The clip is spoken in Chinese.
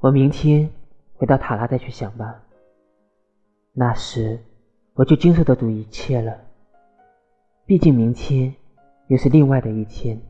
我明天回到塔拉再去想吧。那时我就经受得住一切了。毕竟明天又是另外的一天。